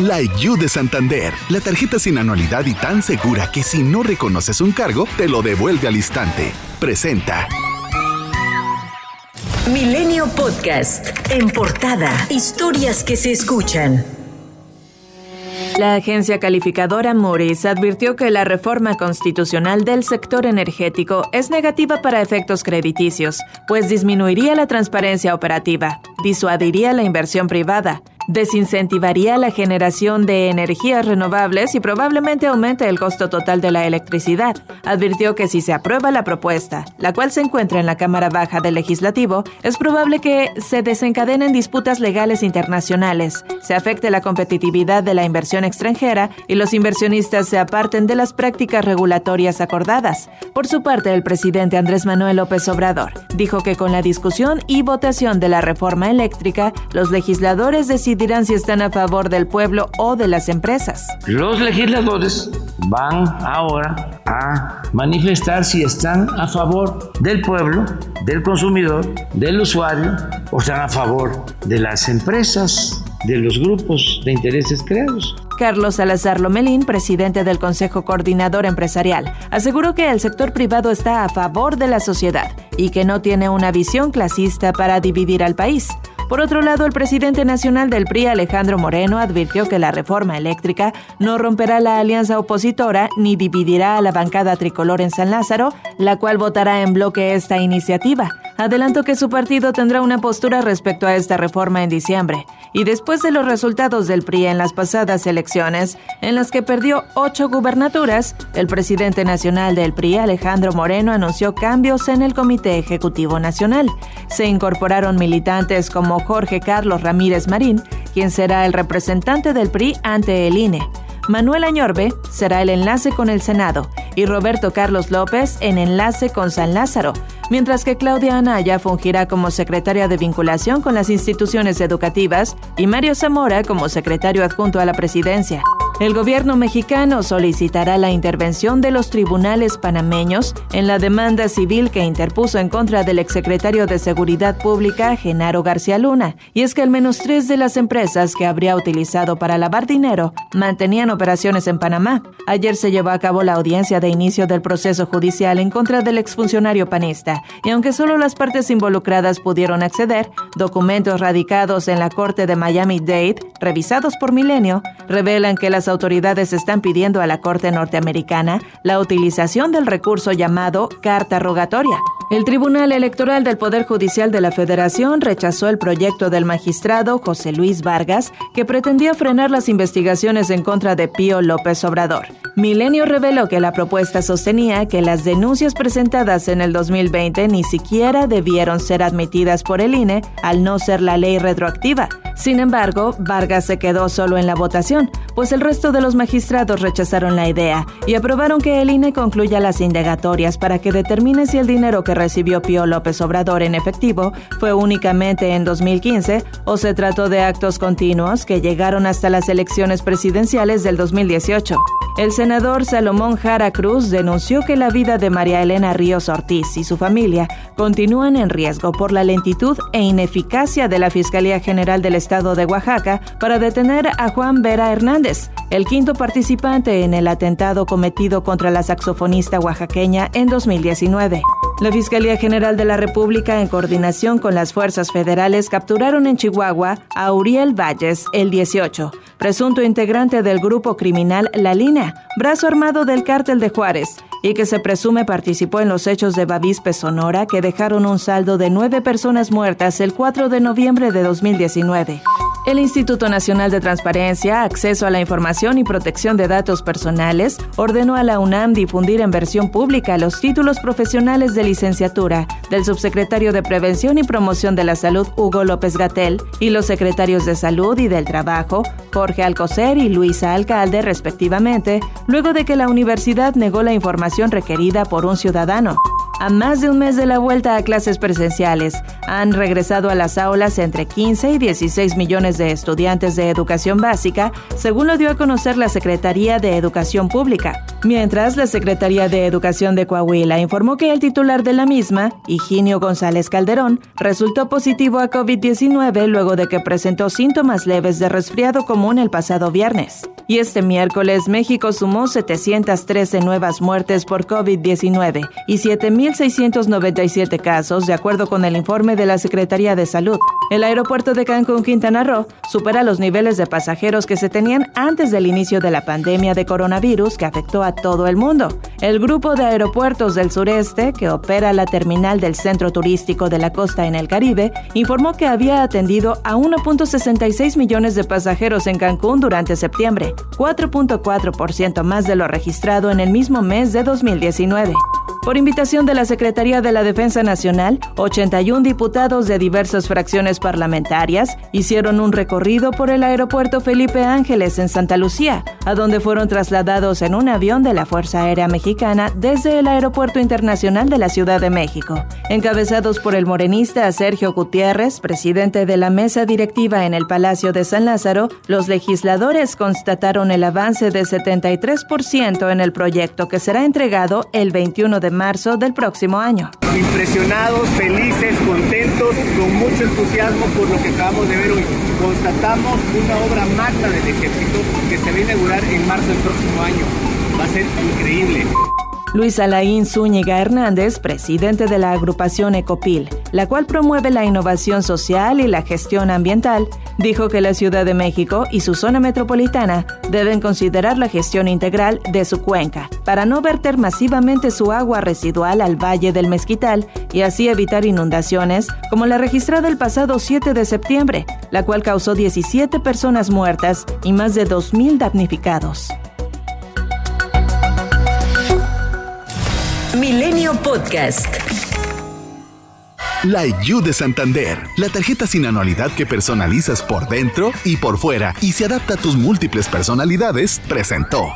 Like You de Santander, la tarjeta sin anualidad y tan segura que si no reconoces un cargo, te lo devuelve al instante. Presenta. Milenio Podcast. En portada. Historias que se escuchan. La agencia calificadora Moody's advirtió que la reforma constitucional del sector energético es negativa para efectos crediticios, pues disminuiría la transparencia operativa, disuadiría la inversión privada, desincentivaría la generación de energías renovables y probablemente aumente el costo total de la electricidad. Advirtió que si se aprueba la propuesta, la cual se encuentra en la Cámara Baja del Legislativo, es probable que se desencadenen disputas legales internacionales, se afecte la competitividad de la inversión extranjera y los inversionistas se aparten de las prácticas regulatorias acordadas. Por su parte, el presidente Andrés Manuel López Obrador dijo que con la discusión y votación de la reforma eléctrica, los legisladores deciden dirán si están a favor del pueblo o de las empresas. Los legisladores van ahora a manifestar si están a favor del pueblo, del consumidor, del usuario o están a favor de las empresas, de los grupos de intereses creados. Carlos Salazar Lomelín, presidente del Consejo Coordinador Empresarial, aseguró que el sector privado está a favor de la sociedad y que no tiene una visión clasista para dividir al país. Por otro lado, el presidente nacional del PRI, Alejandro Moreno, advirtió que la reforma eléctrica no romperá la alianza opositora ni dividirá a la bancada tricolor en San Lázaro, la cual votará en bloque esta iniciativa. Adelantó que su partido tendrá una postura respecto a esta reforma en diciembre. Y después de los resultados del PRI en las pasadas elecciones, en las que perdió ocho gubernaturas, el presidente nacional del PRI, Alejandro Moreno, anunció cambios en el Comité Ejecutivo Nacional. Se incorporaron militantes como Jorge Carlos Ramírez Marín, quien será el representante del PRI ante el INE. Manuel Añorbe será el enlace con el Senado y Roberto Carlos López en enlace con San Lázaro, mientras que Claudia Anaya fungirá como secretaria de vinculación con las instituciones educativas y Mario Zamora como secretario adjunto a la presidencia. El gobierno mexicano solicitará la intervención de los tribunales panameños en la demanda civil que interpuso en contra del exsecretario de Seguridad Pública, Genaro García Luna. Y es que al menos tres de las empresas que habría utilizado para lavar dinero mantenían operaciones en Panamá. Ayer se llevó a cabo la audiencia de inicio del proceso judicial en contra del exfuncionario panista, y aunque solo las partes involucradas pudieron acceder, documentos radicados en la Corte de Miami-Dade, revisados por Milenio, revelan que las autoridades están pidiendo a la Corte norteamericana la utilización del recurso llamado carta rogatoria. El Tribunal Electoral del Poder Judicial de la Federación rechazó el proyecto del magistrado José Luis Vargas que pretendía frenar las investigaciones en contra de Pío López Obrador. Milenio reveló que la propuesta sostenía que las denuncias presentadas en el 2020 ni siquiera debieron ser admitidas por el INE al no ser la ley retroactiva. Sin embargo, Vargas se quedó solo en la votación, pues el resto de los magistrados rechazaron la idea y aprobaron que el INE concluya las indagatorias para que determine si el dinero que recibió Pío López Obrador en efectivo fue únicamente en 2015 o se trató de actos continuos que llegaron hasta las elecciones presidenciales del 2018. El senador Salomón Jara Cruz denunció que la vida de María Elena Ríos Ortiz y su familia continúan en riesgo por la lentitud e ineficacia de la Fiscalía General del Estado de Oaxaca para detener a Juan Vera Hernández, el quinto participante en el atentado cometido contra la saxofonista oaxaqueña en 2019. La Fiscalía General de la República, en coordinación con las fuerzas federales, capturaron en Chihuahua a Uriel Valles el 18, presunto integrante del grupo criminal La Línea, brazo armado del cártel de Juárez, y que se presume participó en los hechos de Bavispe Sonora que dejaron un saldo de nueve personas muertas el 4 de noviembre de 2019. El Instituto Nacional de Transparencia, Acceso a la Información y Protección de Datos Personales ordenó a la UNAM difundir en versión pública los títulos profesionales de licenciatura del subsecretario de Prevención y Promoción de la Salud Hugo López Gatel y los secretarios de Salud y del Trabajo Jorge Alcocer y Luisa Alcalde respectivamente, luego de que la universidad negó la información requerida por un ciudadano. A más de un mes de la vuelta a clases presenciales, han regresado a las aulas entre 15 y 16 millones de estudiantes de educación básica, según lo dio a conocer la Secretaría de Educación Pública. Mientras, la Secretaría de Educación de Coahuila informó que el titular de la misma, Higinio González Calderón, resultó positivo a COVID-19 luego de que presentó síntomas leves de resfriado común el pasado viernes. Y este miércoles México sumó 713 nuevas muertes por COVID-19 y 7.697 casos, de acuerdo con el informe de la Secretaría de Salud. El aeropuerto de Cancún, Quintana Roo, supera los niveles de pasajeros que se tenían antes del inicio de la pandemia de coronavirus que afectó a todo el mundo. El grupo de aeropuertos del sureste, que opera la terminal del centro turístico de la costa en el Caribe, informó que había atendido a 1.66 millones de pasajeros en Cancún durante septiembre, 4.4% más de lo registrado en el mismo mes de 2019. Por invitación de la Secretaría de la Defensa Nacional, 81 diputados de diversas fracciones parlamentarias hicieron un recorrido por el aeropuerto Felipe Ángeles en Santa Lucía, a donde fueron trasladados en un avión de la Fuerza Aérea Mexicana desde el Aeropuerto Internacional de la Ciudad de México. Encabezados por el morenista Sergio Gutiérrez, presidente de la mesa directiva en el Palacio de San Lázaro, los legisladores constataron el avance de 73% en el proyecto que será entregado el 21 de marzo del próximo año. Impresionados, felices, contentos, con mucho entusiasmo por lo que acabamos de ver hoy. Constatamos una obra magna del ejército que se va a inaugurar en marzo del próximo año. Va a ser increíble. Luis Alain Zúñiga Hernández, presidente de la agrupación Ecopil, la cual promueve la innovación social y la gestión ambiental, dijo que la Ciudad de México y su zona metropolitana deben considerar la gestión integral de su cuenca para no verter masivamente su agua residual al Valle del Mezquital y así evitar inundaciones como la registrada el pasado 7 de septiembre, la cual causó 17 personas muertas y más de 2.000 damnificados. Milenio Podcast. La IU de Santander, la tarjeta sin anualidad que personalizas por dentro y por fuera y se adapta a tus múltiples personalidades, presentó.